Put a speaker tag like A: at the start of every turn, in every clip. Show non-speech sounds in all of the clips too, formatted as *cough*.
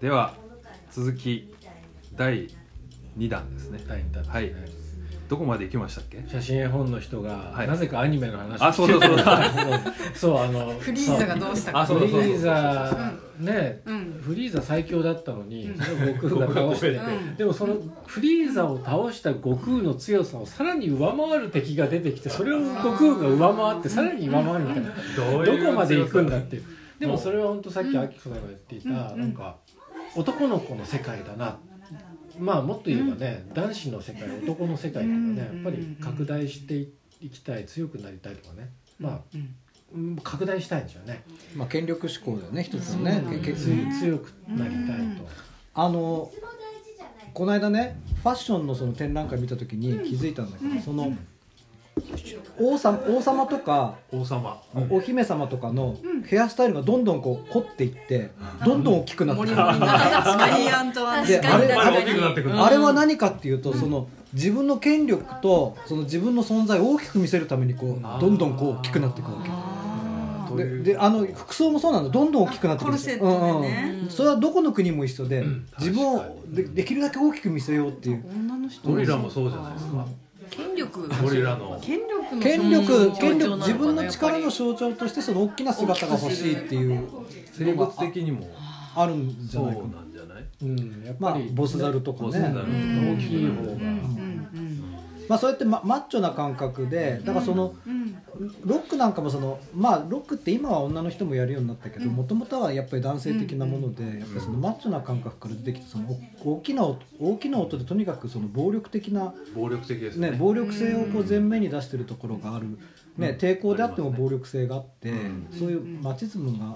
A: では続き第2弾ですね。
B: 第二弾ですね。
A: はい。どこまで行きましたっけ？
B: 写真絵本の人が、
A: はい。
B: なぜかアニメの話
A: あそうだそうだ。
B: そうあの
C: フリーザがどうしたか。
A: あそう
B: フリーザ。ね、
C: うん。
B: フリーザ最強だったのに、それを悟空が倒して、
C: うん。
B: でもそのフリーザを倒した悟空の強さをさらに上回る敵が出てきてそれを悟空が上回ってさらに上回るみたいな、
A: ど
B: どこまで行くんだっていうでもそれは本当さっきあきこさんが言っていた、なんか男の子の世界だな。まあもっと言えばね、男子の世界男の世界とかねやっぱり拡大していきたい強くなりたいとかね。まあ、うん。拡大したいんですよね。
D: まあ権力志向だよね一つのねけけ
B: 強強くなりたいと。
D: あのこの間ねファッションのその展覧会見た時に気づいたんだけど、その王様王様とか
A: 王様。
D: お姫様とかのヘアスタイルがどんどんこう凝っていってどんどん大きくなってくる、あれ
A: まだ大きくなってくる
D: あれは何かっていうと、その自分の権力とその自分の存在を大きく見せるためにこうどんどんこう大きくなっていくわけ。でであの服装もそうなんだ。どんどん大きくなってくる。んですようんうん。それはどこの国も一緒で、自分をでできるだけ大きく見せようっていう。
C: 女の人。
A: ゴリラもそうじゃないですか
C: 権力。
A: ゴリラの。
C: 権力の
D: 権力権力自分の力の象徴としてその大きな姿が欲しいっていう
A: 生物的にも。
D: あるんじゃないかな。
A: なんじゃない？
B: うん、やっ
D: まあ
B: ぱり、
D: ボスザルとかね。
A: ボスザル
B: 大きい方が、
D: まあそうやってママッチョな感覚でだからそのロックなんかもそのまあロックって今は女の人もやるようになったけどもともとはやっぱり男性的なものでやっぱりそのマッチョな感覚から出てきてそのお大きな音大きな音でとにかくその暴力的な
A: 暴力的です
D: ね、
A: ね
D: 暴力性をこう前面に出してるところがある、ね、抵抗であっても暴力性があって、そういうマチズムが
A: うん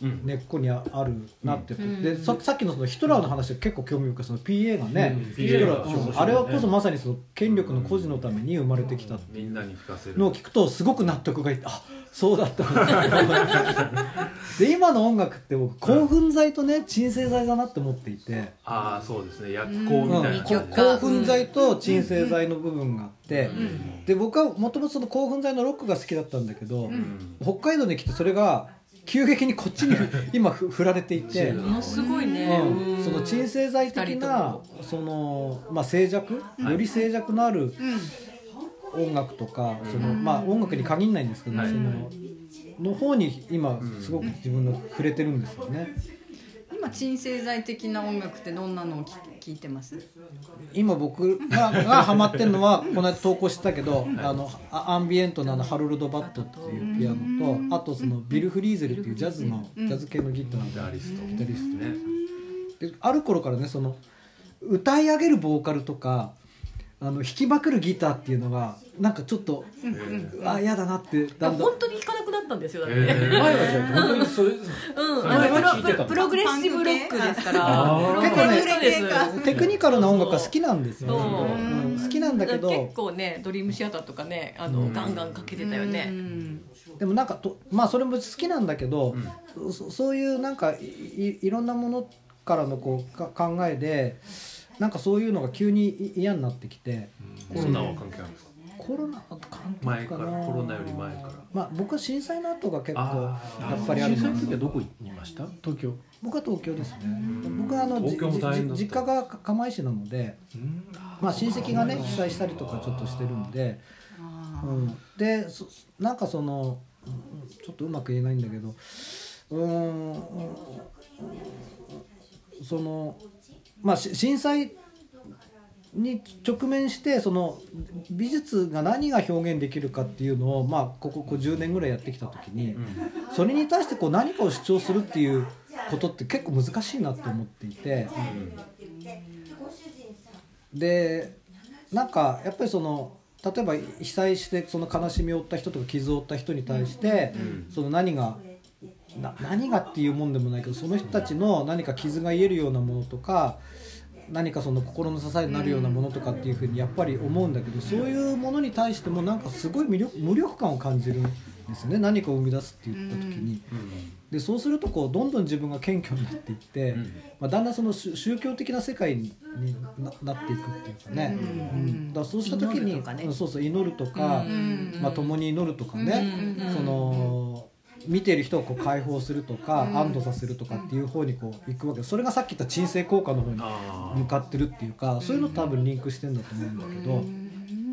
D: 根っこにあるなって、でささっきのそのヒトラーの話は結構興味深いその PA がね、
B: うん。
D: ヒトラーうんあれはこそまさにその権力の孤児のために生まれてきた。
A: みんなに吹かせる。
D: のを聞くとすごく納得がいってあそうだった *laughs* で今の音楽って僕興奮剤とね鎮静剤だなって思っていて。
A: ああそうですね。薬効みたいな
D: こ興奮剤と鎮静剤の部分があって、で僕はもともとその興奮剤のロックが好きだったんだけど、北海道に来てそれが急激にこっちに *laughs* 今ふ振られていて、
C: ものすごいね。
D: うん。その鎮静剤的なその、まあ、静寂？より静寂のある音楽とか、そのまあ、音楽に限らないんですけど、
A: はい。
D: そのの方に今すごく自分の触れてるんですよね。
C: 今鎮静剤的な音楽ってどんなのを聞聞いてます？
D: 今僕ががハマってるのは *laughs* この間投稿してたけど、あのあアンビエントのあのハロルド・バットっていうピアノと、あとそのビル・フリーゼルっていうジャズの、ジャズ系のギター
A: ギタリスト。
D: ギタリスト
A: ね。
D: である頃からねその歌い上げるボーカルとかあの弾きまくるギターっていうのがなんかちょっと、あ嫌だなってだんだん。
E: 本当に弾かなくなったんですよだって、
A: えー。
B: 前はじゃあ本当にそれ
E: うん。あのプロプログレッシブロックですから。
B: あー。
E: プログレッシブです。
C: か
D: テクニカルな音楽が好きなんですよ、
E: そう。
D: うん。好きなんだけど。
E: 結構ねドリームシアターとかねあの、ガンガンかけてたよね、
D: でもなんかとまあそれも好きなんだけど、そそういうなんかいいいろんなものからのこうか考えでなんかそういうのが急にい嫌になってきて
A: コロナは関係あるんですか？
D: コロナと関係
A: 前か
D: かな
A: らコロナより前から。
D: まあ僕は震災の後が結構
A: あ
D: やっぱりあるん
B: 震災の
D: です
B: 時はどこにいました？東京。
D: 僕は東京ですね。僕はあの実家が釜石なので、まあ、親戚がね被災したりとかちょっとしてるんで、うん、でそなんかそのうんちょっとうまく言えないんだけどうんそのまあし震災に直面してその美術が何が表現できるかっていうのを、まあ、こここう10年ぐらいやってきた時に、それに対してこう何かを主張するっていうことって結構難しいなと思っていて、でなんかやっぱりその例えば被災してその悲しみを負った人とか傷を負った人に対して、その何がな何がっていうもんでもないけどその人たちの何か傷が癒えるようなものとか何かその心の支えになるようなものとかっていうふうにやっぱり思うんだけどそういうものに対してもなんかすごい無力無力感を感じるんですよね。何かを生み出すって言った時に。でそうするとこうどんどん自分が謙虚になっていって、まあ、だんだんその宗宗教的な世界にななっていくっていうかね、うん。だからそうした時に
E: 祈るとかね。
D: うんそうそう祈るとか、まあ、共に祈るとかね、その見ている人をこう解放するとか、
C: うん。
D: 安堵させるとかっていう方にこう行くわけ。それがさっき言った鎮静効果の方に
A: あ
D: 向かってるっていうかそういうの多分リンクしてんだと思うんだけど、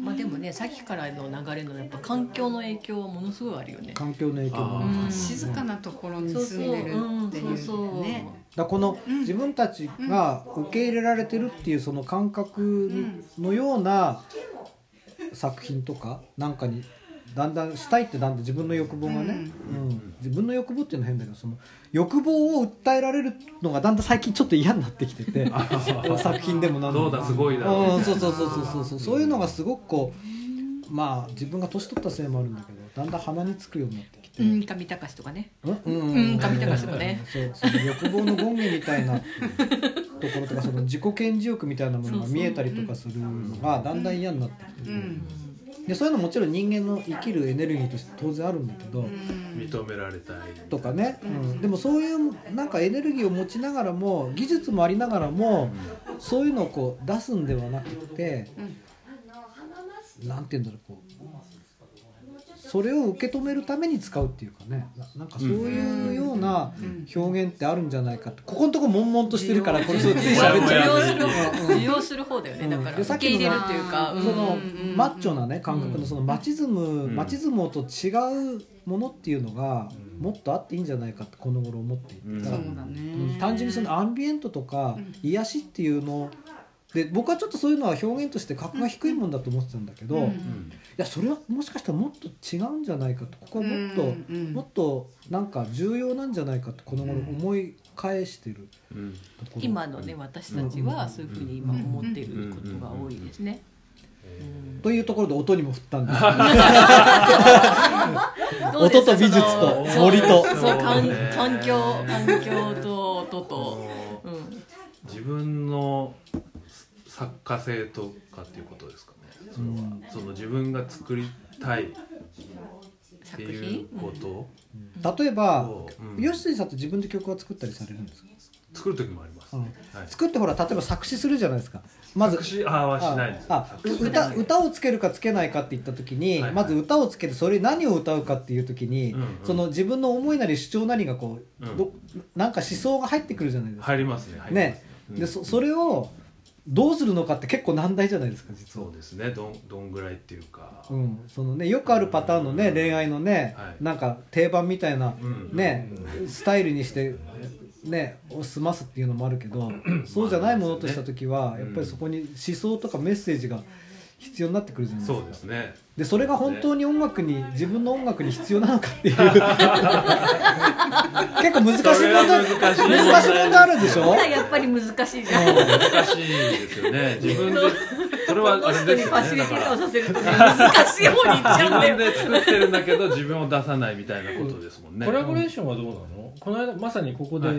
E: まあでもねさっきからの流れのやっぱ環境の影響はものすごいあるよね。
D: 環境の影響も
A: あ
C: うん。静かなところに
E: そう
C: 住んでるっていうね。
D: らこの自分たちが受け入れられてるっていうその感覚のような作品とかなんかにだんだんしたいってだんだん自分の欲望がね、うん。自分の欲望っていうのは変だけどその欲望を訴えられるのがだんだん最近ちょっと嫌になってきてて。*laughs* 作品でもなんでも。
A: どうだすごいだろう
D: うんそうそうそうそうそうそう。そういうのがすごくこうまあ自分が年取ったせいもあるんだけどだんだん鼻につくようになってきて、
E: うん、上隆とかね。
D: うんうん。
E: うん上高橋とかね。*laughs*
D: そうその欲望の権限みたいなところとかその自己顕示欲みたいなものが見えたりとかするのがだんだん嫌になってきて、
C: うん
D: でそういうのもちろん人間の生きるエネルギーとして当然あるんだけど、
A: 認められたい。
D: とかね、うん、でもそういうなんかエネルギーを持ちながらも技術もありながらもそういうのをこう出すんではなくて、なんて言うんだろうこうそれを受け止めるために使うっていうかね。ななんかそういうような表現ってあるんじゃないかって。ここのとこ悶々としてるからこれそうつい喋っちゃう。
E: 受容する方だよね。だから
D: でさっきの
E: 受け入れるっていうか、
D: その
C: うん。
D: マッチョなね感覚のそのマチズム、
A: ん。
D: マチズムと違うものっていうのがもっとあっていいんじゃないかってこの頃思っていて、単純にそのアンビエントとか癒しっていうので僕はちょっとそういうのは表現として格が低いもんだと思ってたんだけど、い
A: うん
D: やそれはもしかしたらもっと違うんじゃないかとここはもっと、
C: うん。うん
D: もっとなんか重要なんじゃないかとこの頃思い返してる
A: うん
D: ところ。
E: 今のね私たちはそういうふうに今思っていることが多いですね。
D: というところで音にも振ったんです。*laughs* *laughs* 音と美術と森と。
E: 環境環境と音と、うん、
A: 自分の作家性とかっていうことですかね。その,、その自分が作りたいって
E: 作
A: いう
E: 品。
A: こと
D: 例えば、
A: うん。
D: 吉井さんって自分で曲は作ったりされるんですか、
A: 作る時もあります、
D: うん。
A: はい、
D: 作ってほら例えば作詞するじゃないですか。まず
A: 作詞あはしないです。
D: あ
A: 作詞
D: 歌歌をつけるかつけないかって言った時に、
A: はい。はい
D: まず歌をつけてそれに何を歌うかっていう時に、
A: うんうん。
D: その自分の思いなり主張なりがこう、
A: うん
D: どなんか思想が入ってくるじゃないですか。
A: 入りますね
D: ね、
A: うん
D: でそそれをどうするのかって結構難題じゃないですか実は。
A: そうですね。どんどんぐらいっていうか、
D: うん、そのねよくあるパターンのね恋愛のね、
A: はい。
D: なんか定番みたいな、
A: うん。
D: ね、スタイルにしてねを済ますっていうのもあるけどそうじゃないものとした時はやっぱりそこに思想とかメッセージが必要になってくるじゃないですか。
A: そうですね。
D: でそれが本当に音楽に自分の音楽に必要なのかっていう。*laughs* 結構難しい問題
A: 難しい問題
D: あるでしょ？
E: ほらやっぱり難しいじゃん。
A: 難しいですよね。自分で *laughs* それはあれ
E: 人
A: ですよね。だから
E: テーをさせるとね難しい方に行っちゃうんだよ。
A: 自分で作ってるんだけど自分を出さないみたいなことですもんね。*laughs*
B: コラボレーションはどうなの？この間まさにここで、
A: は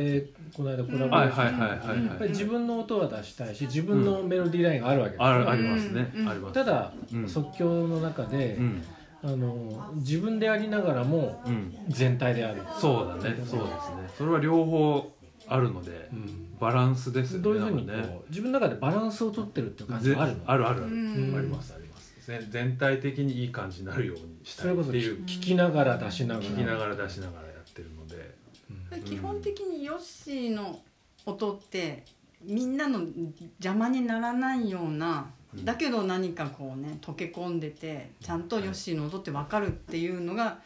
B: この間コラボレーション、
A: はいはいはいはい。はい
B: やっぱり自分の音は出したいし自分のメロディーラインがあるわけですよ、
A: あるありますね。
C: うん。
A: あります。
B: ただ、
A: うん。
B: 即興の中で、
A: うん。
B: あの自分でありながらも
A: うん。
B: 全体である、
A: そうだね。そうですね。それは両方あるのでバランスですよね
B: どういうふうに
A: ね。
B: 自分の中でバランスを取ってるっていう感じ
A: ぜ
B: があるの？
A: あるあるある。
C: うん。
A: ありますあります。ぜ全体的にいい感じになるようにした
B: それこそ
A: いっていう
B: 聞きながら出しながら。
A: 聞きながら出しながらやってるので。
C: 基本的にヨッシーの音ってみんなの邪魔にならないような
A: うん。
C: だけど何かこうね溶け込んでてちゃんとヨッシーの音って分かるっていうのが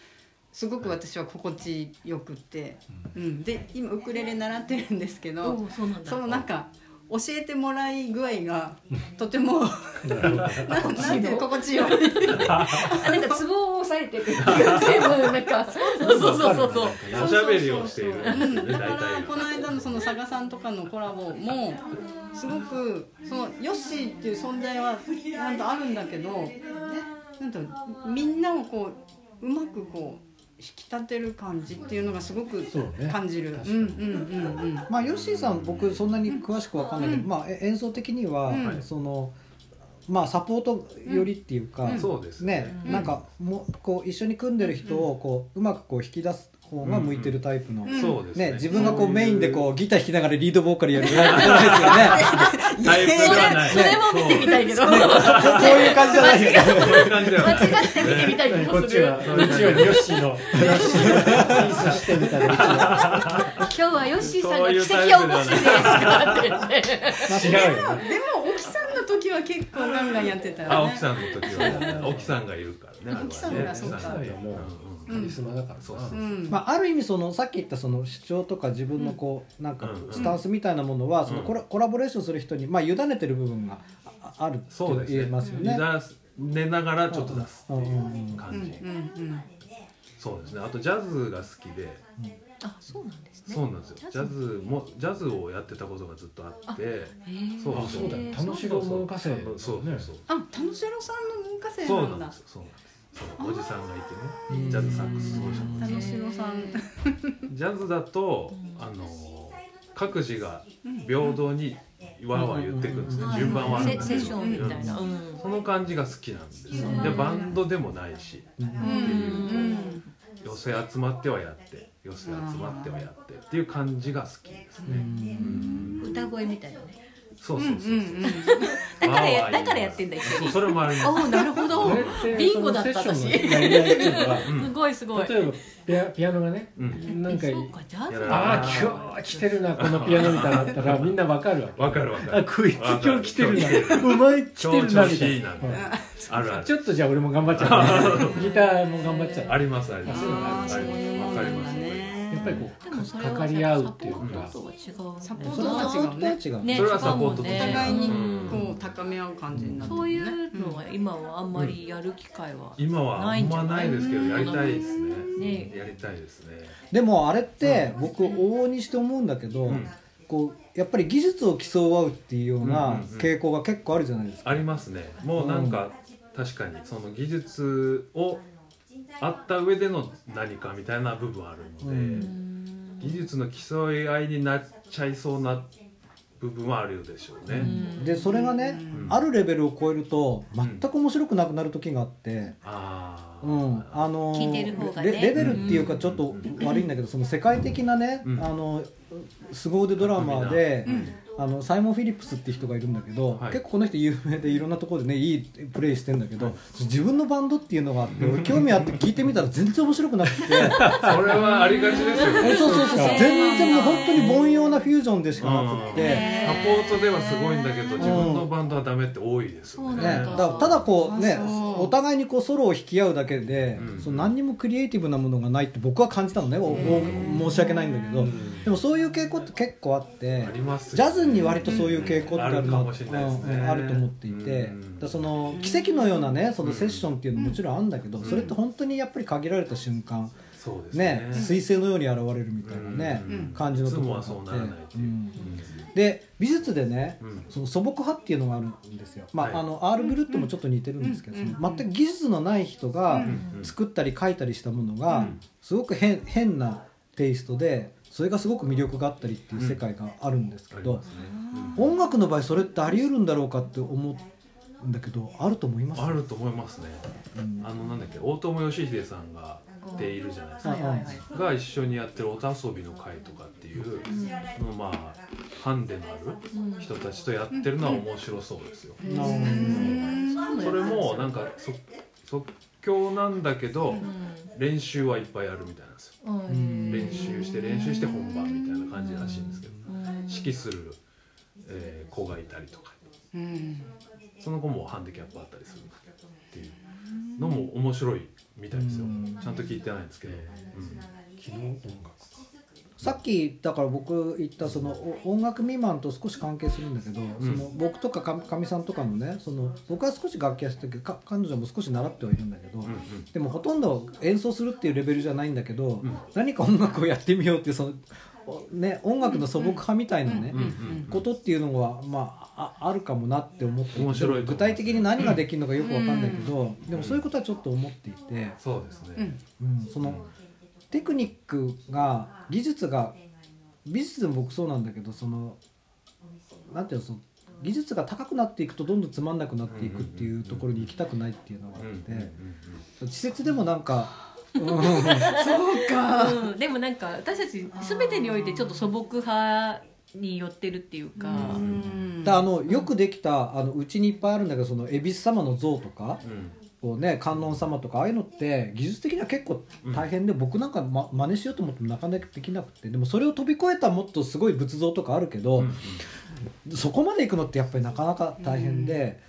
C: すごく私は心地よくって、うん、で今ウクレレ習ってるんですけど
E: そうなんだ。
C: そのなんか教えてもらい具合がとてもななんていうの？心地よい。*laughs*
E: あなんかツボを押さえてくるっていう全部なんかそうそうそうそうそう。
A: おしゃべりをし
C: うん、だから
A: 体
C: この間のその佐賀さんとかのコラボもすごくそのヨッシーっていう存在はなんとあるんだけどなんとみんなをこううまくこう引き立てる感じっていうのがすごく感じる。
B: 確かに。
C: うんうんうんうん。
D: まあヨッシーさん僕そんなに詳しくわかんないけど、
C: うん。
D: まあえ演奏的には、
C: うん。
D: そのまあサポートよりっていうか、
C: うん。
A: そうです
D: ね、
C: うん
D: なんかもうこう一緒に組んでる人をこううまくこう引き出す方が向いてるタイプの、
A: そうですね。
D: ね、自分がこうメインでこうギター弾きながらリードボーカルやるタイプじゃないですよね
A: タイプ
E: それも見てみたいけど。
D: こう。いう感じじゃない。よ。
E: 間違って見てみたい気
B: こっち
E: もする。
B: はこっちはヨッシーのヨッシーの。ピースしてみたいな
E: 今日はヨッシーさんが奇跡を起こすんですかって言って
B: 違うよ。ね
C: でも沖さんの時は結構ガンガンやってたよね。
A: あ沖さんの時は沖さんがいるからね
C: 沖さんがそうか
B: カリスマだからさ。
A: そうそう
C: う。ん。
D: まあ、ある意味そのさっき言ったその主張とか自分のこうなんか
A: うん。
D: スタンスみたいなものはその
A: うん。
D: コラコラボレーションする人にまあ委ねてる部分がああるって
A: そうですね
D: 言えますよね。
A: 寝ながらちょっと出すっていう
C: うん
A: 感じ。
C: うんうん
A: そうですね。あとジャズが好きで。
E: あそうなんですね。
A: そうなんですよ。ジャズ？もジャズをやってたことがずっとあって。そう
B: あそうだよ。楽しろ文化生
A: そうそう
B: ね
A: そう。
C: あ楽しろさんの文化生
A: そう
C: なんだ。
A: なんです。よそうなんです。そうおじさんがいてねジャズサックス奏者の
C: 楽しろさん。
A: ジャズだとあの各自が平等にわーわー言ってくるんですね。
E: はい
A: 順番はあるん
E: セセッショ
A: だけどその感じが好きなんですよ。
E: う。ん
A: でバンドでもないし。
C: うん。うん
A: 寄せ集まってはやって寄せ集まってはやってっていう感じが好きですね。うん。
E: 歌声みたいなね
A: そうそうそうそう。
E: だからやだからやってんだ一緒に。
A: それもあります。
E: おおなるほど。ビンゴだった私。すごいすごい。
B: 例えばピアピアノがね
A: うん。
B: なんかああ今日来てるなこのピアノみたいなったらみんなわかるわけ。
A: わかるわかる。
B: あこいつ今日来てる
A: わかる
B: なお前来て
A: 超
B: るな
A: 調
B: みたいな。
A: 子いいなんて。あるある。
B: ちょっとじゃあ俺も頑張っちゃう *laughs* ギターも頑張っちゃう
A: ありますあります。
B: あ
A: りますわかります
B: ぱりこ
E: でも
B: う
E: それは
B: かかり合うっていう
E: サ
B: か
E: ポートとは違う
C: サポー
D: それはサポートとは違う。
E: ね。
A: それはサポート。
C: お互いに
A: うん
C: こう高め合う感じになってる
E: そうい
C: ね
E: うのは今はあんまりやる機会は
A: 今はあんまないですけどやりたいですね。
E: ね。
A: やりたいですね。
D: でもあれって僕往々にして思うんだけど、
A: うん。
D: こうやっぱり技術を競うっていうよう
A: うん
D: な傾向が結構あるじゃないですか。
A: ありますね。もうなんか確かにその技術をあった上での何かみたいな部分あるので、
D: うん。
A: 技術の競い合いになっちゃいそうな部分はあるようでしょうね、
D: でそれがね、
A: ん。
D: あるレベルを超えると全く面白くなくなる時があって。
A: ああ、
D: うん、あの
E: 聞いてる方がね。
D: レレベルっていうかちょっと悪いんだけど、その世界的なね、
A: うん。
D: あの凄腕ドラマーで、
C: うん
D: あのサイモン・フィリップスっていう人がいるんだけど、
A: はい。
D: 結構この人有名でいろんなところでねいいプレイしてんだけど、自分のバンドっていうのがあって俺興味あって聞いてみたら全然面白くなくて。*laughs*
A: それはありがちですよね。
D: えそうそうそうそう。全然もう本当に凡庸なフュージョンでしかなくって。
A: サポートではすごいんだけど自分のバンドはダメって多いですよね。
D: ね、
E: そうなん
D: だ。からただこうねお互いにこうソロを弾き合うだけで、
A: うん。
D: その何にもクリエイティブなものがないって僕は感じたのね、おお申し訳ないんだけど、でもそういう傾向って結構あって
A: ありますよ
D: ジャズに割とそういう傾向ってあるな
A: ある
D: と思っていて、
A: うん。
D: だその奇跡のようなねそのセッションっていうのももちろんあるんだけど、それって本当にやっぱり限られた瞬間ね。
A: ね
D: 彗星のように現れるみたいなね、
A: うん。
D: 感じのところがあって。で美術でね、
A: うん。
D: その素朴派っていうのがあるんですよ、まあ
A: はい。
D: あのアール・ブルットもちょっと似てるんですけど、全く技術のない人が
A: うん。
D: 作ったり描いたりしたものが、
A: うん。
D: すごく変変なテイストでそれがすごく魅力があったりっていう世界があるんですけど、
A: ありますね、
D: 音楽の場合それってあり得るんだろうかって思うんだけどあると思います？
A: あると思いますね。
D: うん。
A: あのなんだっけ大友義秀さんがっているじゃないですか、
C: はいはいはい。
A: が一緒にやってる音遊びの会とかっていう、そのまあハンデのある人たちとやってるのは面白そうですよ、
D: なるほどね
A: それもなんかそ即興なんだけど、練習はいっぱいあるみたい練習して練習して本番みたいな感じらしいんですけど、指揮する、えー子がいたりとか。
C: うん。
A: その子もハンディキャップあったりするっていうのも面白いみたいですよ。ちゃんと聞いてないんですけど、
B: 昨日音楽
D: さっきだから僕言ったそのお音楽未満と少し関係するんだけど、その僕とかかかみさんとかのねその僕は少し楽器やってたけどか彼女も少し習ってはいるんだけど、
A: うんうん。
D: でもほとんど演奏するっていうレベルじゃないんだけど、
A: ん。
D: 何か音楽をやってみようっていうその、おね、音楽の素朴派みたいなね、
A: うんうん
D: ことっていうのは、まあ、ああるかもなって思って
A: 面白い
D: 具体的に何ができるのかよくわかんないけど、でもそういうことはちょっと思っていて。
A: そうですね、
D: うん、そのテクニックが技術が美術でも僕そうなんだけどそのなんていうのその技術が高くなっていくとどんどんつまんなくなっていくっていうところに行きたくないっていうのがあって稚拙でもなんか *laughs*
C: そうか。
E: うん、でもなんか私たち全てにおいてちょっと素朴派に寄ってるっていうか、
C: う
D: あのよくできたあのうちにいっぱいあるんだけどその恵比寿様の像とかね、観音様とかああいうのって技術的には結構大変で、僕なんか、ま、真似しようと思ってもなかなかできなくてでもそれを飛び越えたもっとすごい仏像とかあるけど、
A: うん
D: そこまで行くのってやっぱりなかなか大変で、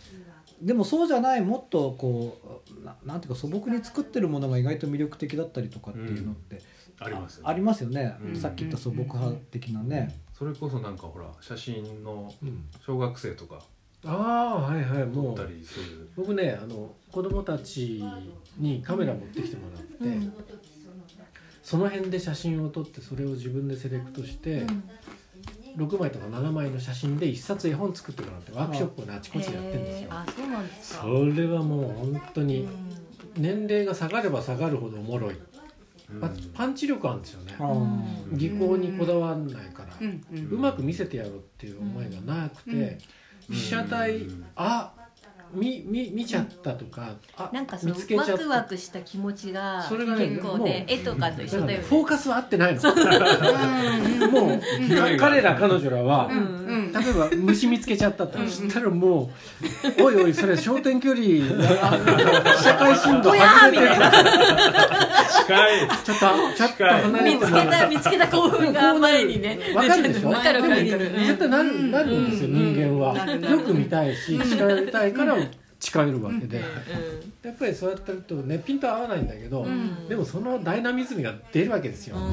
D: でもそうじゃないもっとこうななんていうか素朴に作ってるものが意外と魅力的だったりとかっていうのって、
A: ありますよね。
D: ありますよね、
A: うん。
D: さっき言った素朴派的なね。
A: それこそなんかほら写真の
B: うん。
A: 小学生とか
B: ああはいはいもう。
A: 撮ったりする。
B: 僕ねあの子供たちにカメラ持ってきてもらって、
E: うん。
B: その辺で写真を撮ってそれを自分でセレクトして、6枚とか7枚の写真で一冊絵本作ってもらってワークショップをねあちこちでやってるんですよ。
E: あそうなんですか。
B: それはもう本当に年齢が下がれば下がるほどおもろい、
A: うん。
B: パパンチ力あるんですよね。技巧にこだわらないから、
C: うん。うん。
B: うまく見せてやろうっていう思いがなくて、被写体、
A: うん。
B: あ見見見ちゃったとか、あ
E: なんかその
B: 見つけちゃった。
E: ワクワクした気持ちが
B: それがね
E: 結構ね絵とかと一緒だよね。
B: フォーカスは合ってないの。
C: う。ん *laughs*
B: もう彼ら彼女らは、
C: うんうん。
B: 例えば虫見つけちゃったと、そしたらもう「おいおいそれ焦点距離社会振動外れてるから
A: 近い。
B: ちょっとちょっと離れ
E: 見つけた見つけた興奮が前にね。
B: わかるでしょ？絶対なるなるんですよ、
C: うん。
B: 人間は、
C: なるなる。
B: よく見たいし近寄りたいから近寄るわけで、
E: うん。
B: やっぱりそうやってるとねピント合わないんだけど、
E: ん。
B: でもそのダイナミズムが出るわけですよ、
E: うん。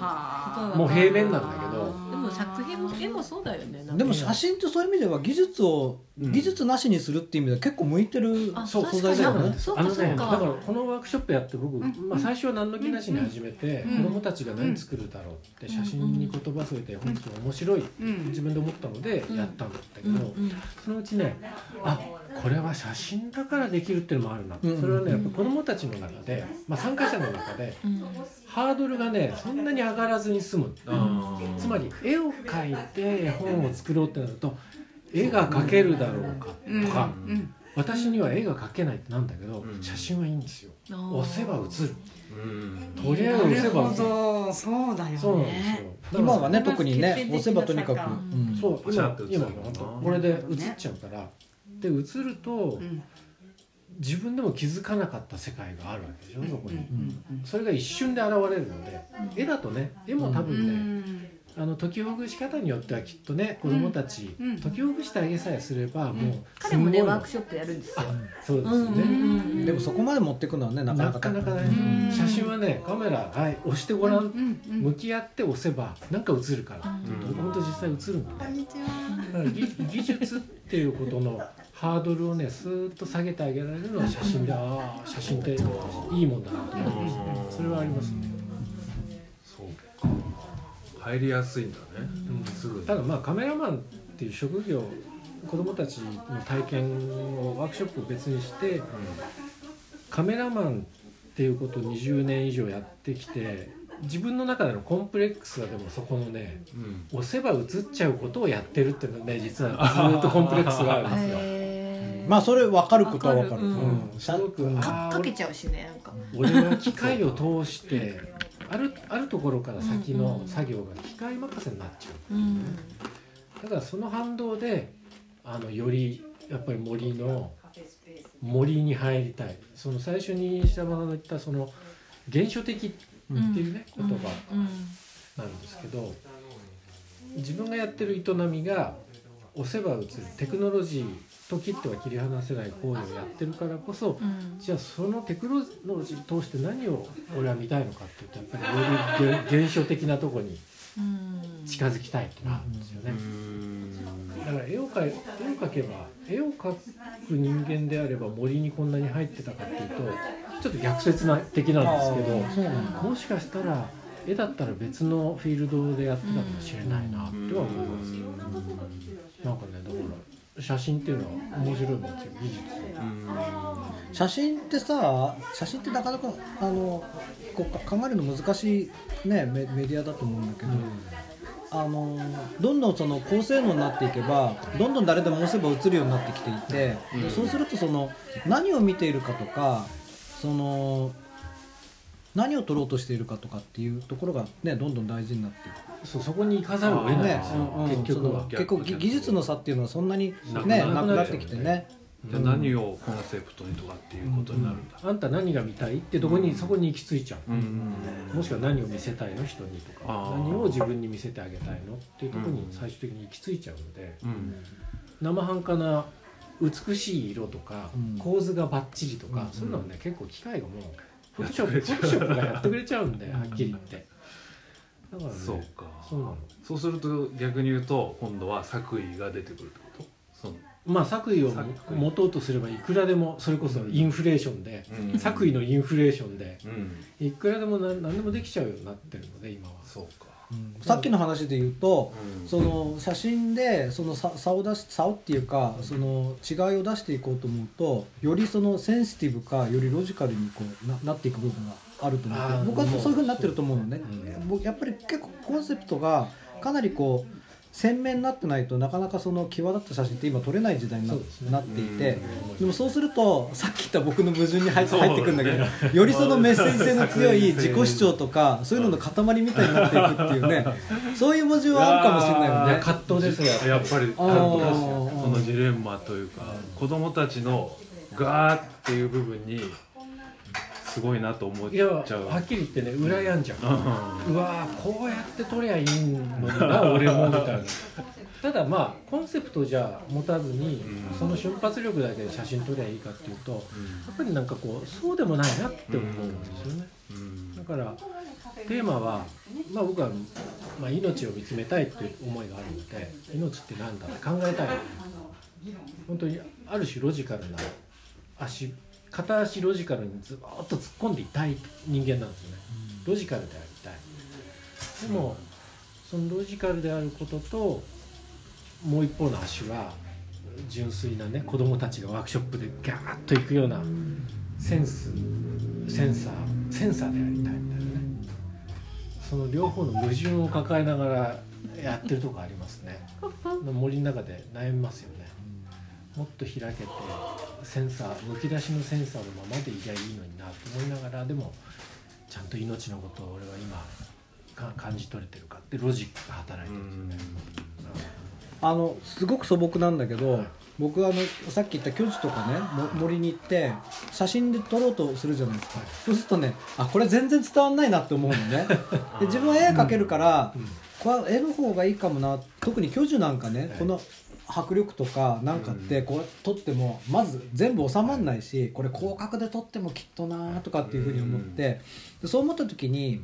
C: は
B: もう平面なんだけど
E: でも作品も絵もそうだよね。
D: でも写真ってそういう意味では技術を、
B: うん。
D: 技術なしにするっていう意味では結構向いてる
E: あ
D: 素材だよね。
E: そう
B: あのねだからこのワークショップやって僕、まあ、最初は何の気なしに始めて、
C: うん。
B: 子供たちが何作るだろうって写真に言葉添えて本当に面白い自分で思ったのでやったんだけど、
E: うん。うん。
B: そのうちねあこれは写真だからできるっていうのもあるな、
D: うん
B: それはねやっぱ子供たちの中で、まあ、参加者の中で
E: うん
B: ハードルがねそんなに上がらずに済む。
A: あー。
B: つまり絵を描いて絵本を作ろうってなると絵が描けるだろうか
C: うん
B: とか、
C: うん。
B: 私には絵が描けないってなんだけど、
A: うん。
B: 写真はいいんですよ。押せば写る。
A: うん。
B: とりあえず押せば。
C: そうだよね。
D: 今はね特にね押せばとにかく、
B: そう今今これで写っちゃうから、で写ると
C: うん。
B: 自分でも気づかなかった世界があるわけでしょそこに、
C: うん。
B: それが一瞬で現れるので絵だとね絵も多
C: う
B: 分ね、
C: ん。
B: あの解きほぐし方によってはきっとね子供たち、
C: うん。
B: 解きほぐしてあげさえすればもう
E: 彼もねワークショップやるんですよ。
B: あそうですよね、
E: うんうんうん
D: でもそこまで持っていくのはねなかな
B: な
D: か
B: かなかね。
C: うん。
B: 写真はねカメラはい押してごらん、
C: うんうん
B: 向き合って押せばなんか映るから、
A: うん。
B: 本当実際映るので
C: こんにちは。
B: だから技技術っていうことのハードルをねスーッと下げてあげられるのは写真でああ写真っていいもんだなと。思いますねそれはありますね、
A: そうか。入りやすいんだね、すぐに。
B: ただまあカメラマンっていう職業子供たちの体験をワークショップを別にしてカメラマンっていうことを20年以上やってきて自分の中でのコンプレックスはでもそこのね
A: うん。
B: 押せば映っちゃうことをやってるっていうのはね実はずっとコンプレックスがあるんですよ。
D: まあそれ分かることは分かる。
E: わかる。うん。
B: うん、すごく
E: かかけちゃうしねなんか。
B: 俺は機械を通してあるあるところから先の作業が機械任せになっちゃう
E: うん。
B: だからその反動であのよりやっぱり森の森に入りたい。その最初に石山さんが言ったその原初的っていうね、言葉
E: うん。
B: なんですけど自分がやってる営みが押せば映る。テクノロジーと切っては切り離せない行為をやってるからこそ
E: うん。
B: じゃあそのテクノロジー通して何を俺は見たいのかっていうとやっぱりより原原初的なとこに
E: うん。
B: 近づきたいってなるんですよね。だから絵を描い絵を描けば絵を描く人間であれば森にこんなに入ってたかっていうとちょっと逆説な的なんですけどもしかしたら絵だったら別のフィールドでやってたかもしれないなっては思います。なんかねだから写真っていうのは面白いもんですよ技術。
D: 写真ってさ写真ってなかなかあのこう考えるの難しい、ね、メメディアだと思うんだけど、あのどんどんその高性能になっていけばどんどん誰でも押せば映るようになってきていて、そうするとその何を見ているかとかその何を取ろうとしているかとかっていうところがねどんどん大事になっていく。
B: そうそこに行かざるを得ない
D: ね。うんうん
B: 結局は。
D: 結構ぎ技術の差っていうのはそんなに
A: な
D: ね
A: く
D: なくなってきてね。
A: じゃあ何をコンセプトにとかっていうことになるんだ、
B: あんた何が見たいってとこに、そこに行き着いちゃう、
A: うん
B: もしくは何を見せたいの人にとか。何を自分に見せてあげたいのっていうところに最終的に行き着いちゃうので、
A: うん。
B: 生半可な美しい色とか、
D: うん。
B: 構図がバッチリとか、
D: うん。
B: そういうのはね結構機械がもうフォトショップフォトショップがやってくれちゃうんではっきり言って。だからね
A: そうか。
B: そうなの。
A: そうすると逆に言うと今度は作為が出てくるってこと？その。
B: まあ作為を持とうとすればいくらでもそれこそインフレーションで、
A: うん。
B: 作為のインフレーションで
A: うん。
B: いくらでも何何でもできちゃうようになってるので今は。
A: そうか
D: さっきの話で言うと
A: うん。
D: その写真でその差差を出し差をっていうかその違いを出していこうと思うとよりそのセンシティブかよりロジカルにこうななっていく部分があると思って僕はそういうふうになってると思うのね。
B: うん。
D: 僕やっぱり結構コンセプトがかなりこう鮮明になってないとなかなかその際立った写真って今撮れない時代にな,、
B: ね。
D: なっていて
B: うん。
D: でもそうするとさっき言った僕の矛盾に入って入ってくるんだけどよりそのメッセージ性の強い自己主張とかそういうのの塊みたいになっていくっていうねそういう矛盾はあるかもしれないよね。
B: 葛藤ですよ。
A: やっぱり
D: あー
A: 担当ですよ。そのジレンマというか子供たちのガーっていう部分にすごいなと思っちゃう。
B: はっきり言ってね羨んじゃう、
A: う
B: うわーこうやって撮りゃいいのにな俺もみたいな *laughs* ただまあコンセプトじゃ持たずに、
A: うん。
B: その瞬発力だけで写真撮りゃいいかっていうとやっぱりなんかこうそうでもないなって思うんですよね、
A: ん。
B: だからテーマは、まあ、僕は、まあ、命を見つめたいっていう思いがあるので命って何だって考えたい。本当にある種ロジカルな足片足ロジカルにずっと突っ込んでいたい人間なんですよね。ロジカルでありたい。でもそのロジカルであることともう一方の足は純粋なね子供たちがワークショップでガーッといくようなセンスセンサーセンサーでありたいみたいなね。その両方の矛盾を抱えながらやってるとこありますね。森の中で悩みますよね。もっと開けてセンサーむき出しのセンサーのままでいりゃいいのになと思いながらでもちゃんと命のことを俺は今か感じ取れてるかってロジックが働いてるんですよね、
D: あのすごく素朴なんだけど、
B: はい。
D: 僕あのさっき言った巨樹とかねも森に行って写真で撮ろうとするじゃないですか、そうするとねあこれ全然伝わんないなって思うのね。*laughs* で自分は絵描けるから、
B: うん。
D: これ絵の方がいいかもな。特に巨樹なんかね、
B: はい。
D: この迫力とかなんかってこう撮ってもまず全部収まんないしこれ広角で撮ってもきっとなとかっていうふうに思ってでそう思った時に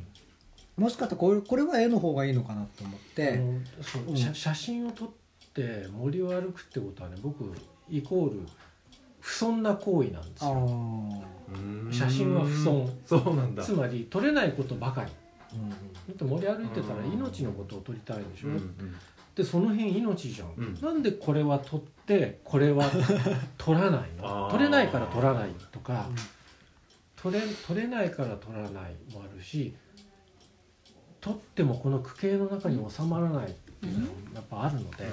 D: もしかしたらこれこれは絵の方がいいのかなと思って。
B: う
D: うん。
B: 写写真を撮って森を歩くってことはね僕イコール不損な行為なんです
D: あ
B: よ写真は不損
A: そうなんだ。
B: つまり撮れないことばかり。
D: うん
B: だって森歩いてたら命のことを撮りたいでしょ、
A: うん
B: でその辺命じゃん、
A: うん。
B: なんでこれは撮ってこれは *laughs* 撮らないの？撮れないから撮らないとか、撮れ撮れないから撮らないもあるし撮ってもこの区形の中に収まらないっていうのがやっぱあるので、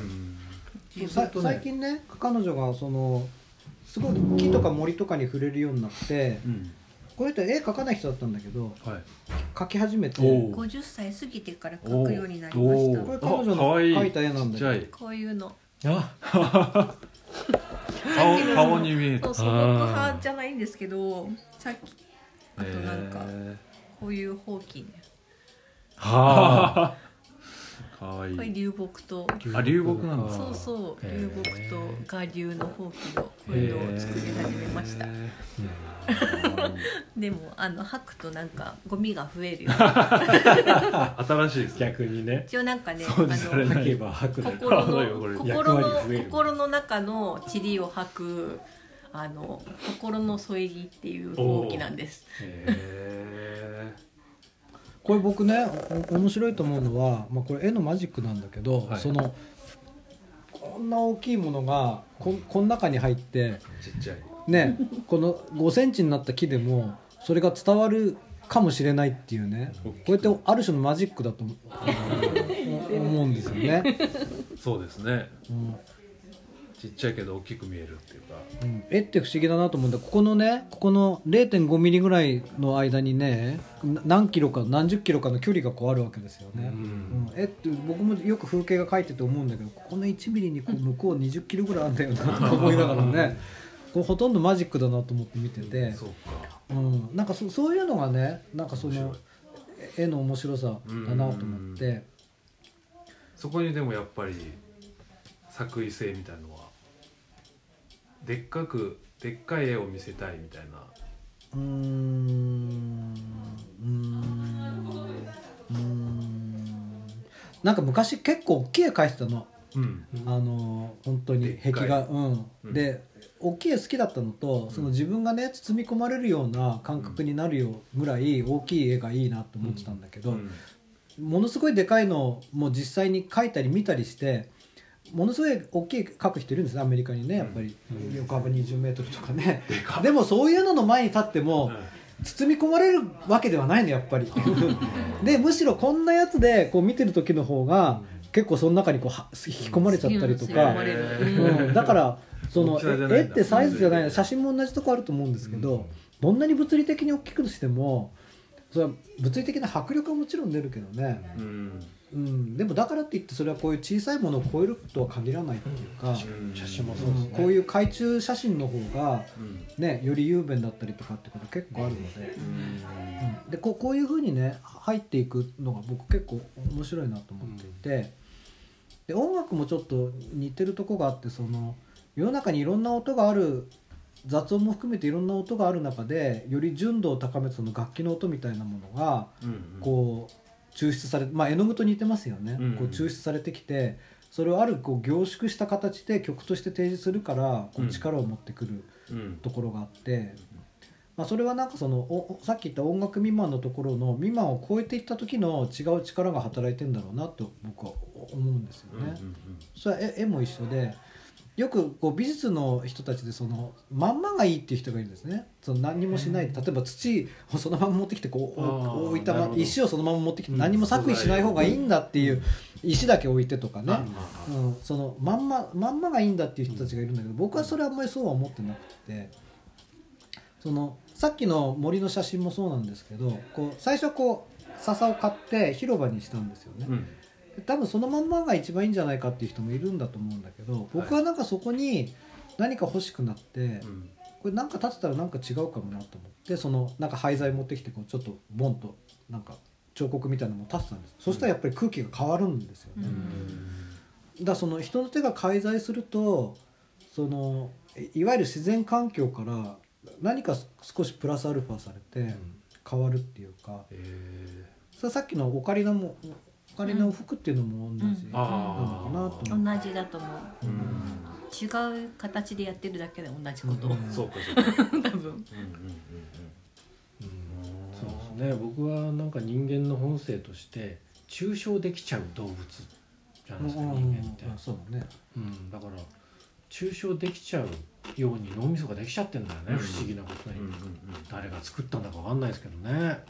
B: そうす
D: さ
B: るとね
D: 最近ね彼女がそのすごい木とか森とかに触れるようになって
A: うん
D: こういう人絵描かない人だったんだけど
A: はい。
D: 描き始めて
B: おう。
D: こ
E: 50歳過ぎてから描くようになりまし
B: お
E: た
D: れ彼女の描いた絵なんだけど。
E: こういうの。
B: あ *laughs*
A: 顔顔に見えた。
E: そう素朴派じゃないんですけどさっきあとなんか
A: へ
E: こういうほうきね。
B: はあ
A: ーかわい。い
E: これ流木と。
A: あ流木なんだ。
E: そうそう。流木と我流のほうきのこういうのを作り始めました。
A: へ *laughs*
E: でもあの吐くとなんかゴミが増えるよ
A: ー新しいですね。
B: 逆にね。
E: 一応なんかね
B: 掃除され
E: あの
B: なければ吐く
E: 心
A: あの
E: 心の心の中の塵を吐くあの心の添え木っていうほうきなんです。
A: へ
D: これ僕ねお面白いと思うのは、まあ、これ絵のマジックなんだけど、
A: はい。
D: そのこんな大きいものがここの中に入って
A: ーちっちゃい。
D: ねこの5センチになった木でもそれが伝わるかもしれないっていうねこうやってある種のマジックだと思う *laughs* んですよね。
A: そうですね。
D: うん
A: ちっちゃいけど大きく見えるっていうか。
D: うん。絵って不思議だなと思うんだ。ここのねここの0.5ミリぐらいの間にねな何キロか何十キロかの距離がこうあるわけですよね、
A: うん。
D: うん。絵って僕もよく風景が描いてて思うんだけどここの1ミリにこう向こう20キロぐらいあるんだよなとか思いながらね。*laughs* こうほとんどマジックだなと思って見てて、
A: そうか。
D: うん、なんかそそういうのがねなんかその絵の面白さだなと思って。
A: そこにでもやっぱり作為性みたいのはでっかくでっかい絵を見せたいみたいな。
D: うーん。うーん。うーん。なんか昔結構大きい絵描いてたの。
A: うん。
D: あの本当に壁画。うん、
A: うん。
D: で大きい絵好きだったのとその自分がね包み込まれるような感覚になるよぐらい大きい絵がいいなと思ってたんだけど、
A: うん。
D: ものすごいでかいのも実際に描いたり見たりしてものすごい大きい描く人いるんですねアメリカにねやっぱり、横幅2 0ルとかね。
A: で
D: もそういうのの前に立っても、
A: うん。
D: 包み込まれるわけではないのやっぱり。*laughs* でむしろこんなやつでこう見てる時の方が結構その中にこうは引き込まれちゃったりとか。うん、だからその絵ってサイズじゃない写真も同じとこあると思うんですけど、
A: うん。
D: どんなに物理的に大きくしてもそれは物理的な迫力はもちろん出るけどね、
A: うん
D: うん、でもだからって言ってそれはこういう小さいものを超えるとは限らないっていうか、
A: うん。
B: 写真もそうですね、
D: こういう海中写真の方が、
A: うん。
D: ね、より雄弁だったりとかってこと結構あるので。うん。でこうこういうふうにね入っていくのが僕結構面白いなと思っていて、で音楽もちょっと似てるとこがあってその世の中にいろんな音がある雑音も含めていろんな音がある中でより純度を高めたその楽器の音みたいなものが
A: うん。
D: こう抽出されまあ絵の具と似てますよね、
A: うん
D: こう抽出されてきてそれをあるこう凝縮した形で曲として提示するからこ
A: う
D: うん力を持ってくる
A: うん。
D: ところがあって、まあ、それはなんかそのおさっき言った音楽未満のところの未満を超えていった時の違う力が働いてんだろうなと僕は思うんですよ
A: うんうん
D: ね。それは絵絵も一緒でよくこう美術の人たちでそのまんまがいいっていう人がいるんですね。その何にもしない。で例えば土をそのまま持ってきてこう置いたま
B: なるほど。
D: 石をそのまま持ってきて
A: うん。
D: 何も作為しない方がいいんだっていう石だけ置いてとかね、
A: うん。
D: うん、そのまんままんまがいいんだっていう人たちがいるんだけど僕はそれはあんまりそうは思ってなくて。そのさっきの森の写真もそうなんですけどこう最初こう笹を買って広場にしたんですよね、
A: うん
D: 多分そのまんまが一番いいんじゃないかっていう人もいるんだと思うんだけど僕はなんかそこに何か欲しくなって、
A: うん。
D: これなんか立てたらなんか違うかもなと思ってそのなんか廃材持ってきてこうちょっとボンとなんか彫刻みたいなのも立てたんです、そしたらやっぱり空気が変わるんですよね、だその人の手が介在するとそのいいわゆる自然環境から何か少しプラスアルファされて変わるっていうか、
A: へ
D: それはさっきのオカリナもオカリナを吹くっていうのも同じ
E: うん。
D: なのかなと
E: 同じだと思う。
A: ーうん。
E: 違う形でやってるだけで同じこと。を、
D: うん。
A: そうかそうか。
E: 多分。
A: うんうん
B: そうですね。僕はなんか人間の本性として抽象できちゃう動物じゃないですか、
D: うん
B: 人間って、
D: そうだね。
B: うん、だから抽象できちゃうように脳みそができちゃってんだよね、
A: うん。
B: 不思議なことに、
A: うんうんうん。
B: 誰が作ったんだかわかんないですけどね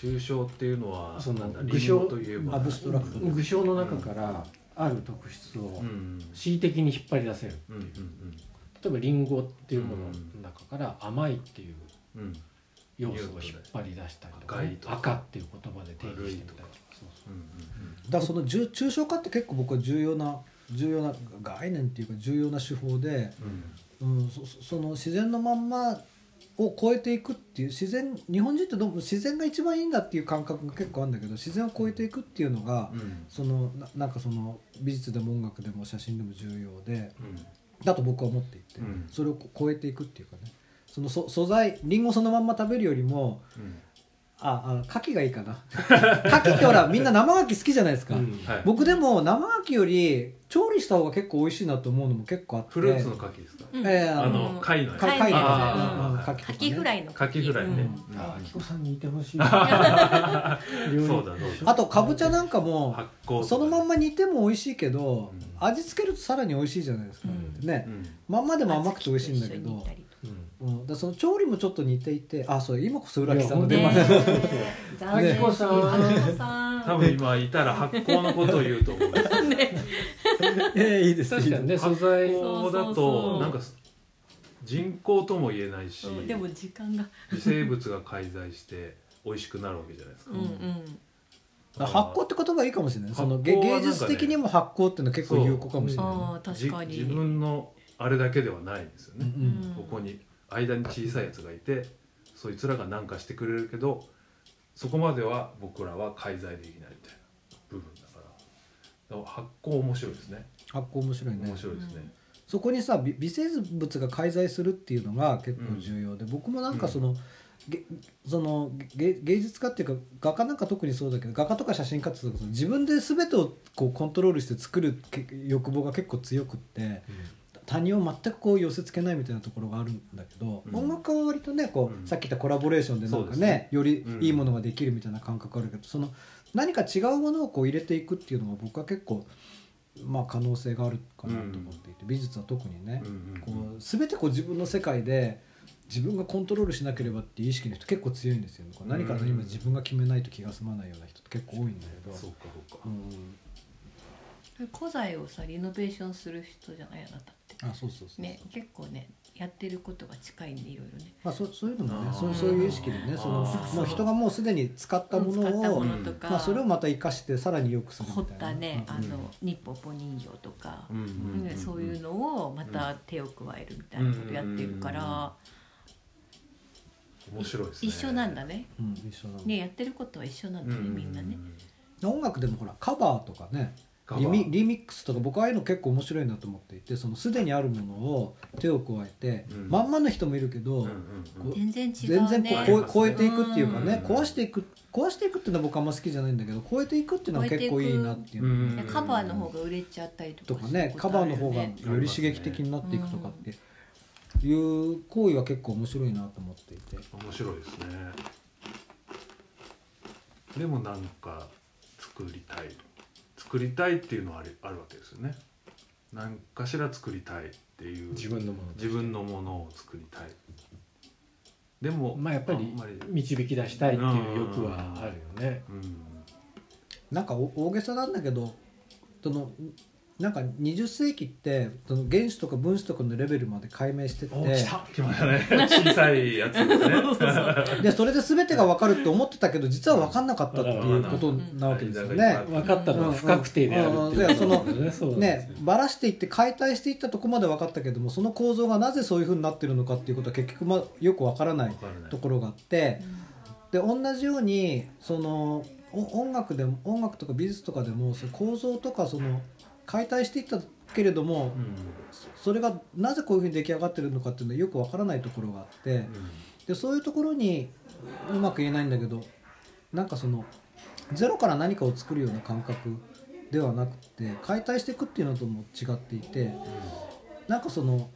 A: 抽象っていうのは
B: その
A: なんだ
B: 具象
A: といえば。
D: アブストラクト。
B: 具象の中からある特質を
A: うん。
B: 恣意的に引っ張り出せる。例えばリンゴっていうものの中から甘いっていう要素を引っ張り出したりとか,、
A: 赤いとか。
B: 赤っていう言葉で定義してみたりとか。そうそう。
A: うん
D: だからその重抽象化って結構僕は重要な重要な概念っていうか重要な手法で、
A: うん。
D: うん、そその自然のまんまを超えていくっていう自然日本人ってどうも自然が一番いいんだっていう感覚が結構あるんだけど自然を超えていくっていうのが、
A: うん。
D: そのななんかその美術でも音楽でも写真でも重要で
A: うん。
D: だと僕は思っていて、
A: うん。
D: それをこ超えていくっていうかね。そのそ素材りんごそのまんま食べるよりも
A: うん
D: ああ牡蠣がいいかな。*laughs* 牡蠣ってほらみんな生牡蠣好きじゃないですか、
B: うん。
A: はい。
D: 僕でも生牡蠣より調理した方が結構美味しいなと思うのも結構あって。
A: フルーツの牡蠣ですか？
E: うん
D: ええあ
A: あ
D: の
A: の貝のやつ。
D: 貝貝のね
A: あー
D: うん牡蠣とかね。
E: カキフライの。
A: カキフライね。
E: うん。
B: ああきこさんにいてほしい。*laughs*
A: そうだそうだ
D: あとかぼちゃなんかも
A: 発酵
D: そのまんま煮ても美味しいけど、
A: うん。
D: 味付けるとさらに美味しいじゃないですか、
E: うん。
D: ね、
A: うん。
D: まんまでも甘くて美味しいんだけど
B: うん。
D: うん、だその調理もちょっと似ていてあそう今こそ浦木さんの
B: い
D: 出番
B: や本当に。*laughs*
E: 残念。
B: あきこさん
A: 多分今いたら発酵のことを言うと思うんですよ。*laughs*
D: ええいいです
B: 確かにね素
A: 発
B: 材
A: 酵だ
C: そうそう。そ
A: と
C: う
A: なんか人工とも言えないし
C: でも時間が。
A: 微生物が介在して美味しくなるわけじゃないですか、
C: うんうん。
D: 発酵って言葉いいかもしれないその芸術的にも発酵っていうのは結構有効かもしれないね。
C: ああ確かに。
A: じ自分のあれだけではないんですよね、
D: うんうん。
A: ここに間に小さいやつがいてそいつらが何かしてくれるけどそこまでは僕らは介在できないみたいな部分だから。だから発酵面白いですね。
D: 発酵面白いね。
A: 面白いですね、
D: そこにさ微微生物が介在するっていうのが結構重要で、僕もなんかその,、げそのげ芸術家っていうか画家なんか特にそうだけど画家とか写真家って自分で全てをこうコントロールして作るけ欲望が結構強くって、他人を全くこう寄せつけないみたいなところがあるんだけど、
A: うん。
D: 音楽は割とねこう、
A: うん。
D: さっき言ったコラボレーションでなんかね
A: ね。
D: より
A: うん
D: いいものができるみたいな感覚あるけどその何か違うものをこう入れていくっていうのが僕は結構まあ可能性があるかなと思っていて、美術は特にね、こう全てこう自分の世界で自分がコントロールしなければっていう意識の人結構強いんですよね。何か何も自分が決めないと気が済まないような人って結構多いんだけど、
A: そうかそうか、
D: うん
C: 古材をさリノベーションする人じゃないあなたって。
D: あそうそうそう、
C: ね結構ねやってることが近いんでいろいろね。
D: まあ、そそういうのもねそうそういう意識でねそのもう人がもうすでに使ったものを、
C: のとか、
D: まあ、それをまた生かしてさらに良くする
C: 彫っ
D: みたいな。
C: たね、
D: うん
C: あの日ポポ人形とか、
A: うん
C: そういうのをまた手を加えるみたいなことやってるから、
A: 面白いですね。
C: 一緒なんだね。
D: うん一緒なの
C: ねやってることは一緒なんだね、みんなね。
D: 音楽でもほらカバーとかねリミリミックスとか僕はああいうの結構面白いなと思っていてそのすでにあるものを手を加えて、
A: うん。
D: まんまの人もいるけど、
A: うんうんうん。
C: 全然違うね。
D: 全然こう超えていくっていうかね、
A: うん。
D: 壊していく壊していくっていうのは僕あんま好きじゃないんだけど超えていくっていうのは結構いいなっていう
C: カバーの方が売れちゃったりと
D: とかね。
C: かすること
D: カバーの方が
C: よ
D: り刺激的になっていくとかっていう行為は結構面白いなと思っていて。
A: 面白いですね。でもなんか作りたい作りたいっていうのはあるあるわけですよね。何かしら作りたいっていう。
B: 自分のもの
A: 自分のものを作りたい。でも
B: まあやっぱり導き出したいっていう欲はあるよね。
A: うん。
D: なんかお大げさなんだけどそのなんか20世紀ってその原子とか分子とかのレベルまで解明してって。
A: お来た。来ましたね。小さいやつですね。*laughs*
D: でそれで全てが分かるって思ってたけど実は分かんなかったっていうことなわけですよね。
B: 分かったのは不確定であるっていう
D: の
B: ね。
D: ばらしていって解体していったとこまで分かったけどもその構造がなぜそういうふうになってるのかっていうことは結局、まあ、よく分からない
A: わからない
D: ところがあって。で同じようにそのお音楽でも音楽とか美術とかでもその構造とかその解体していったけれども
A: うん。
D: それがなぜこういうふうに出来上がってるのかっていうのはよく分からないところがあってでそういうところにうまく言えないんだけどなんかそのゼロから何かを作るような感覚ではなくて解体していくっていうのとも違っていてなんかその、うん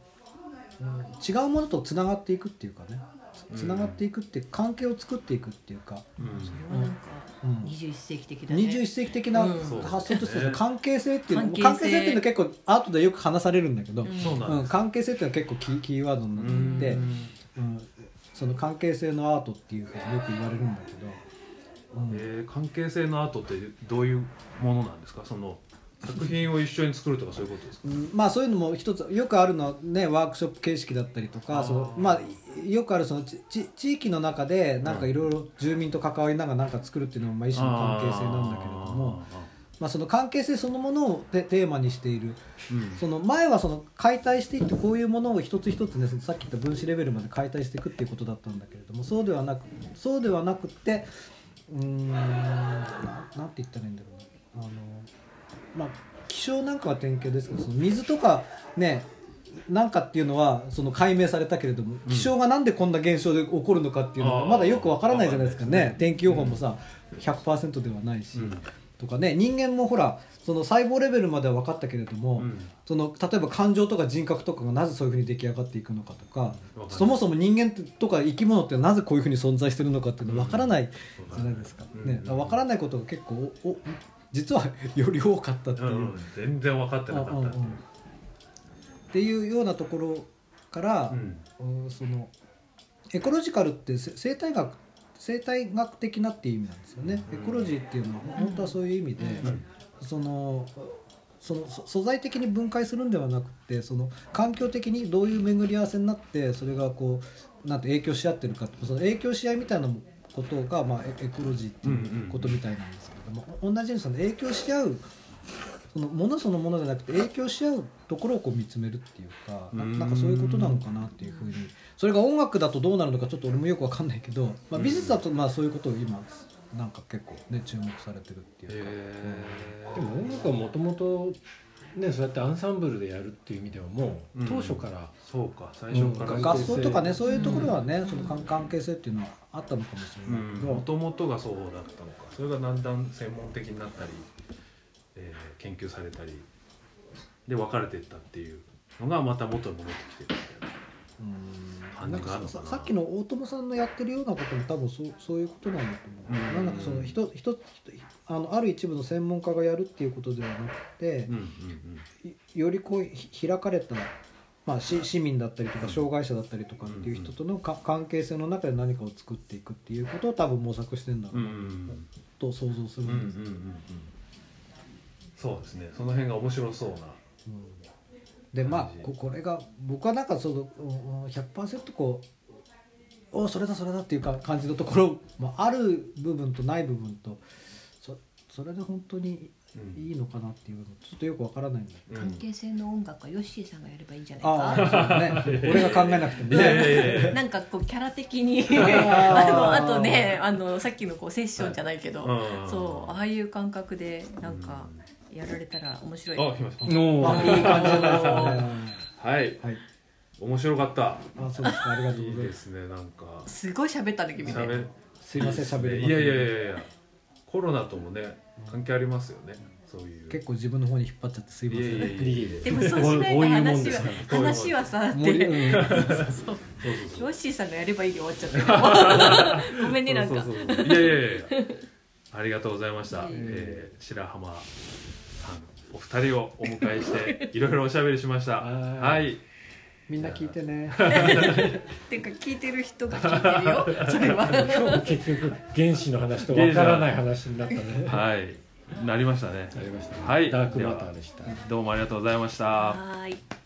D: 違うものとつながっていくっていうかねつながっていくっていう関係を作っていくっていうか、
A: うん。
C: それはなんか
D: うん。
C: 21世紀的だね。
D: 21世紀的な
C: うん
D: 発想として関係性っていうの
C: 関係性
D: 関係性っていうのは結構アートでよく話されるんだけど、
C: うん。
D: 関係性っていうのは結構キーキーワードになっていて、うん、その関係性のアートっていうふうによく言われるんだけど、うん。
A: えー関係性のアートってどういうものなんですか？その作品を一緒に作るとかそういうことですか？
D: うんまあそういうのも一つよくあるのはねワークショップ形式だったりとかそのまあよくあるそのちち地域の中でなんかいろいろ住民と関わりながらなんか作るっていうのもまあ一種の関係性なんだけれどもまあその関係性そのものをテテーマにしている。
A: うん。
D: その前はその解体していってこういうものを一つ一つねさっき言った分子レベルまで解体していくっていうことだったんだけれどもそうではなくそうではなくってうーんななんて言ったらいいんだろうな。あのまあ気象なんかは典型ですけどその水とかねなんかっていうのはその解明されたけれども気象がなんでこんな現象で起こるのかっていうの
A: あー。
D: がまだよくわからないじゃないですか
A: ね。
D: ね。天気予報もさ100%ではないし、
A: うん。
D: とかね。人間もほらその細胞レベルまでは分かったけれども、
A: うん。
D: その例えば感情とか人格とかがなぜそういうふうに出来上がっていくのかとかそもそも人間とか生き物ってなぜこういうふうに存在してるのかっていうのは分からないじゃないですか,、
A: うん。
D: ね、だから分からないことが結構実はより多かったっていう。う、
A: ん全然分かってなかった。
D: うん。うんうんっていうようなところから、
A: うん。
D: うんそのエコロジカルってせ生態学生態学的なっていう意味なんですよね、エコロジーっていうのは本当はそういう意味で、
A: うん。
D: そのそのそ素材的に分解するんではなくてその環境的にどういう巡り合わせになってそれがこうなんて影響し合ってるかその影響し合いみたいなことが、まあ、エエコロジーっていうことみたいなんです同じようにその影響し合うそのものそのものじゃなくて影響し合うところをこう見つめるっていうかななんかそういうことなのかなっていうふうにそれが音楽だとどうなるのかちょっと俺もよくわかんないけど、まあ、美術だとまあそういうことを今なんか結構ね注目されてるっていうか。
A: へ
B: でも音楽はもともとねそうやってアンサンブルでやるっていう意味ではもう
A: うん。
B: 当初から、
A: そうか最初から、
B: うん。
D: 合奏とかねそういうところはね、その関関係性っていうのはあったのかもしれないけど、
A: もともとがそうだったのか。それがだんだん専門的になったり、えー研究されたりで分かれていったっていうのがまた元に戻ってきてるみたいな。感
D: なん
A: じがあるのか
D: ささっきの大友さんのやってるようなことも多分そうそういうことなんだと思う、
A: うん。
D: なんかそのあのある一部の専門家がやるっていうことではなくて
A: うん、うん
D: いよりこうひ開かれた、まあ、し市民だったりとか障害者だったりとかっていう人とのか関係性の中で何かを作っていくっていうことを多分模索してんだろ
A: う
D: と想像する
A: うんうんうん
D: んです、
A: うんうん。そうですね。その辺が面白そうな
D: でまあここれが僕はなんかそのうん100%こうおそれだそれだっていうか感じのところもある部分とない部分とそそれで本当に
A: うん。
D: いいのかなっていうのちょっとよくわからないんだけど、
A: うん。
E: 関係性の音楽はヨッシーさんがやればいいんじゃない
D: ああ
E: か
D: そうね。俺が考えなくても
A: いやい。や *laughs*
D: ね *laughs*
E: なんかこうキャラ的に。*laughs*
D: あ
E: のあとねあのさっきのこうセッションじゃないけど、
A: うん。
E: そうああいう感覚でなんかやられたら面白い、
A: あ来ました。
D: いい感じですかね
A: はい。
D: はい。
A: 面白かった。
D: あそうですか。ありがとう
A: いいで
D: ございます。
A: すねなんか。
E: すごい喋ったね君ね。
A: 喋
D: すいません喋りません。
A: いやいやいやいや。コロナともね関係ありますよね。そういう。
D: 結構自分の方に引っ張っちゃってすいません。
A: いやいやいや
E: で。もそうしないと話は話はさってヨッシーさんがやればいいで終わっちゃった。よ *laughs* ごめんねなんか。
A: そうそうそう。いやいやいや。ありがとうございました、えー白浜さんお二人をお迎えしていろいろおしゃべりしました。
B: はい。
A: はい
D: みんな聞いてね。
E: っ *laughs* ていうか聞いてる人が聞いてるよ *laughs* それは。
B: 今日も結局原子の話とわからない話になったね。
A: はい。なりましたね。
B: ありましたね。
A: はい。
B: ダークマターでした。
A: どうもありがとうございました。
E: はーい